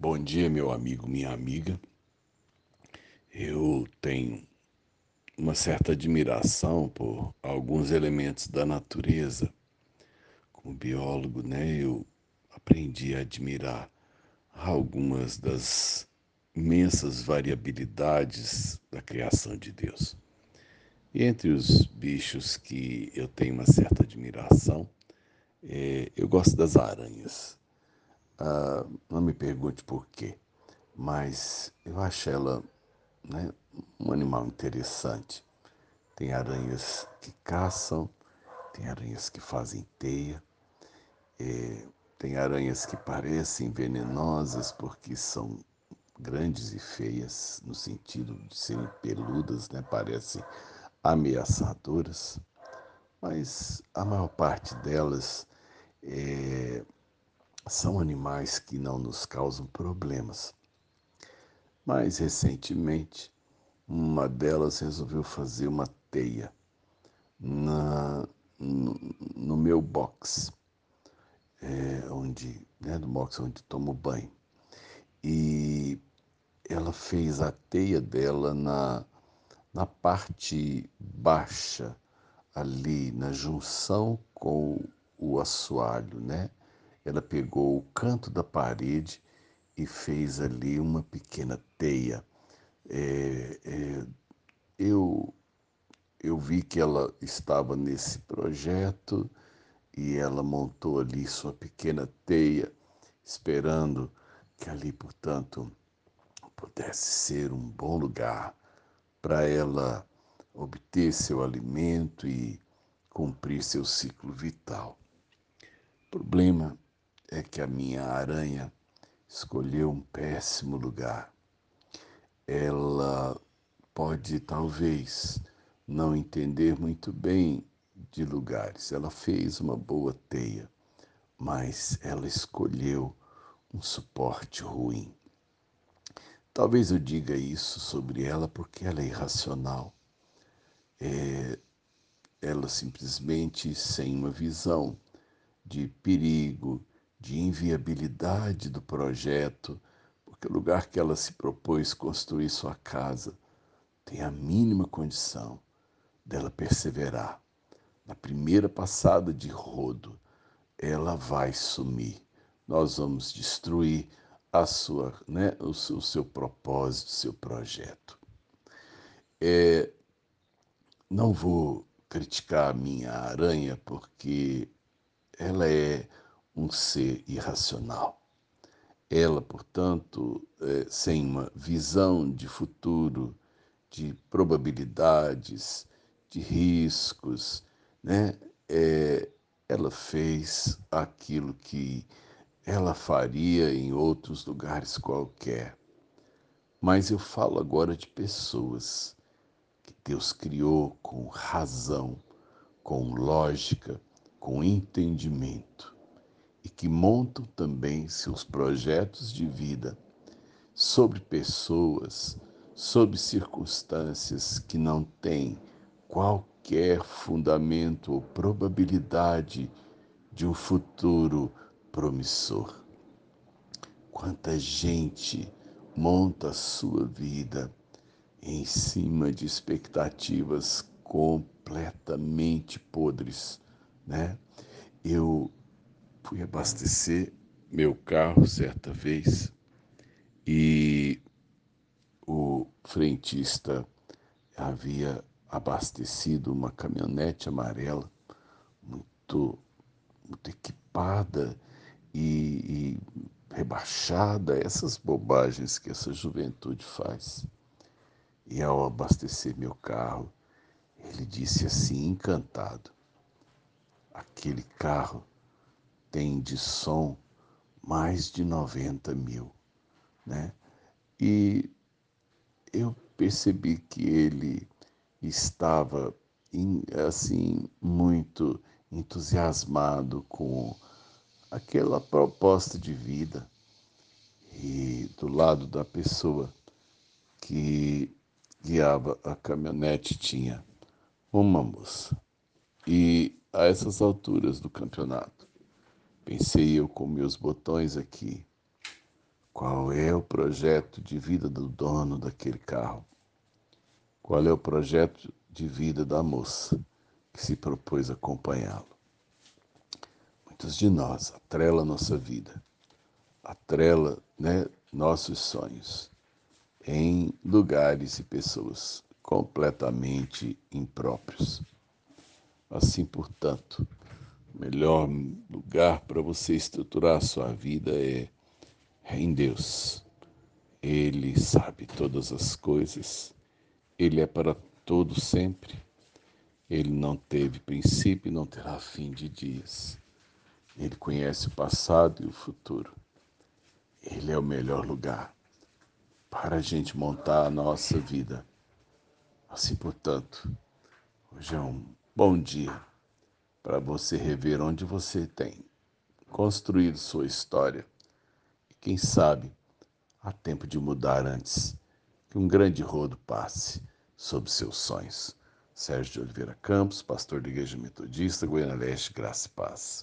Bom dia, meu amigo, minha amiga. Eu tenho uma certa admiração por alguns elementos da natureza. Como biólogo, né, eu aprendi a admirar algumas das imensas variabilidades da criação de Deus. E entre os bichos que eu tenho uma certa admiração, é, eu gosto das aranhas. Ah, não me pergunte por quê, mas eu acho ela né, um animal interessante. Tem aranhas que caçam, tem aranhas que fazem teia, é, tem aranhas que parecem venenosas porque são grandes e feias, no sentido de serem peludas, né, parecem ameaçadoras, mas a maior parte delas é, são animais que não nos causam problemas. Mais recentemente, uma delas resolveu fazer uma teia na, no, no meu box, é, onde, né, no box onde tomo banho. E ela fez a teia dela na, na parte baixa, ali na junção com o assoalho, né? Ela pegou o canto da parede e fez ali uma pequena teia. É, é, eu, eu vi que ela estava nesse projeto e ela montou ali sua pequena teia, esperando que ali, portanto, pudesse ser um bom lugar para ela obter seu alimento e cumprir seu ciclo vital. O problema é que a minha aranha escolheu um péssimo lugar. Ela pode talvez não entender muito bem de lugares. Ela fez uma boa teia, mas ela escolheu um suporte ruim. Talvez eu diga isso sobre ela porque ela é irracional. É, ela simplesmente sem uma visão de perigo, de inviabilidade do projeto, porque o lugar que ela se propôs construir sua casa tem a mínima condição dela perseverar. Na primeira passada de rodo, ela vai sumir. Nós vamos destruir a sua, né, o, seu, o seu propósito, o seu projeto. É, não vou criticar a minha aranha porque ela é um ser irracional. Ela, portanto, é, sem uma visão de futuro, de probabilidades, de riscos, né? É, ela fez aquilo que ela faria em outros lugares qualquer. Mas eu falo agora de pessoas que Deus criou com razão, com lógica, com entendimento e que montam também seus projetos de vida sobre pessoas, sobre circunstâncias que não têm qualquer fundamento ou probabilidade de um futuro promissor. Quanta gente monta a sua vida em cima de expectativas completamente podres, né? Eu fui abastecer meu carro certa vez e o frentista havia abastecido uma caminhonete amarela muito, muito equipada e, e rebaixada, essas bobagens que essa juventude faz. E ao abastecer meu carro, ele disse assim, encantado: aquele carro tem de som mais de 90 mil, né? E eu percebi que ele estava assim muito entusiasmado com aquela proposta de vida e do lado da pessoa que guiava a caminhonete tinha uma moça. E a essas alturas do campeonato, Pensei eu com meus botões aqui. Qual é o projeto de vida do dono daquele carro? Qual é o projeto de vida da moça que se propôs acompanhá-lo? Muitos de nós atrela nossa vida, atrela né, nossos sonhos em lugares e pessoas completamente impróprios. Assim, portanto, melhor lugar para você estruturar a sua vida é, é em Deus. Ele sabe todas as coisas, Ele é para todo sempre. Ele não teve princípio e não terá fim de dias. Ele conhece o passado e o futuro. Ele é o melhor lugar para a gente montar a nossa vida. Assim, portanto, hoje é um bom dia para você rever onde você tem construído sua história. E quem sabe há tempo de mudar antes que um grande rodo passe sobre seus sonhos. Sérgio de Oliveira Campos, pastor da Igreja Metodista, Goiânia Leste, Graça e Paz.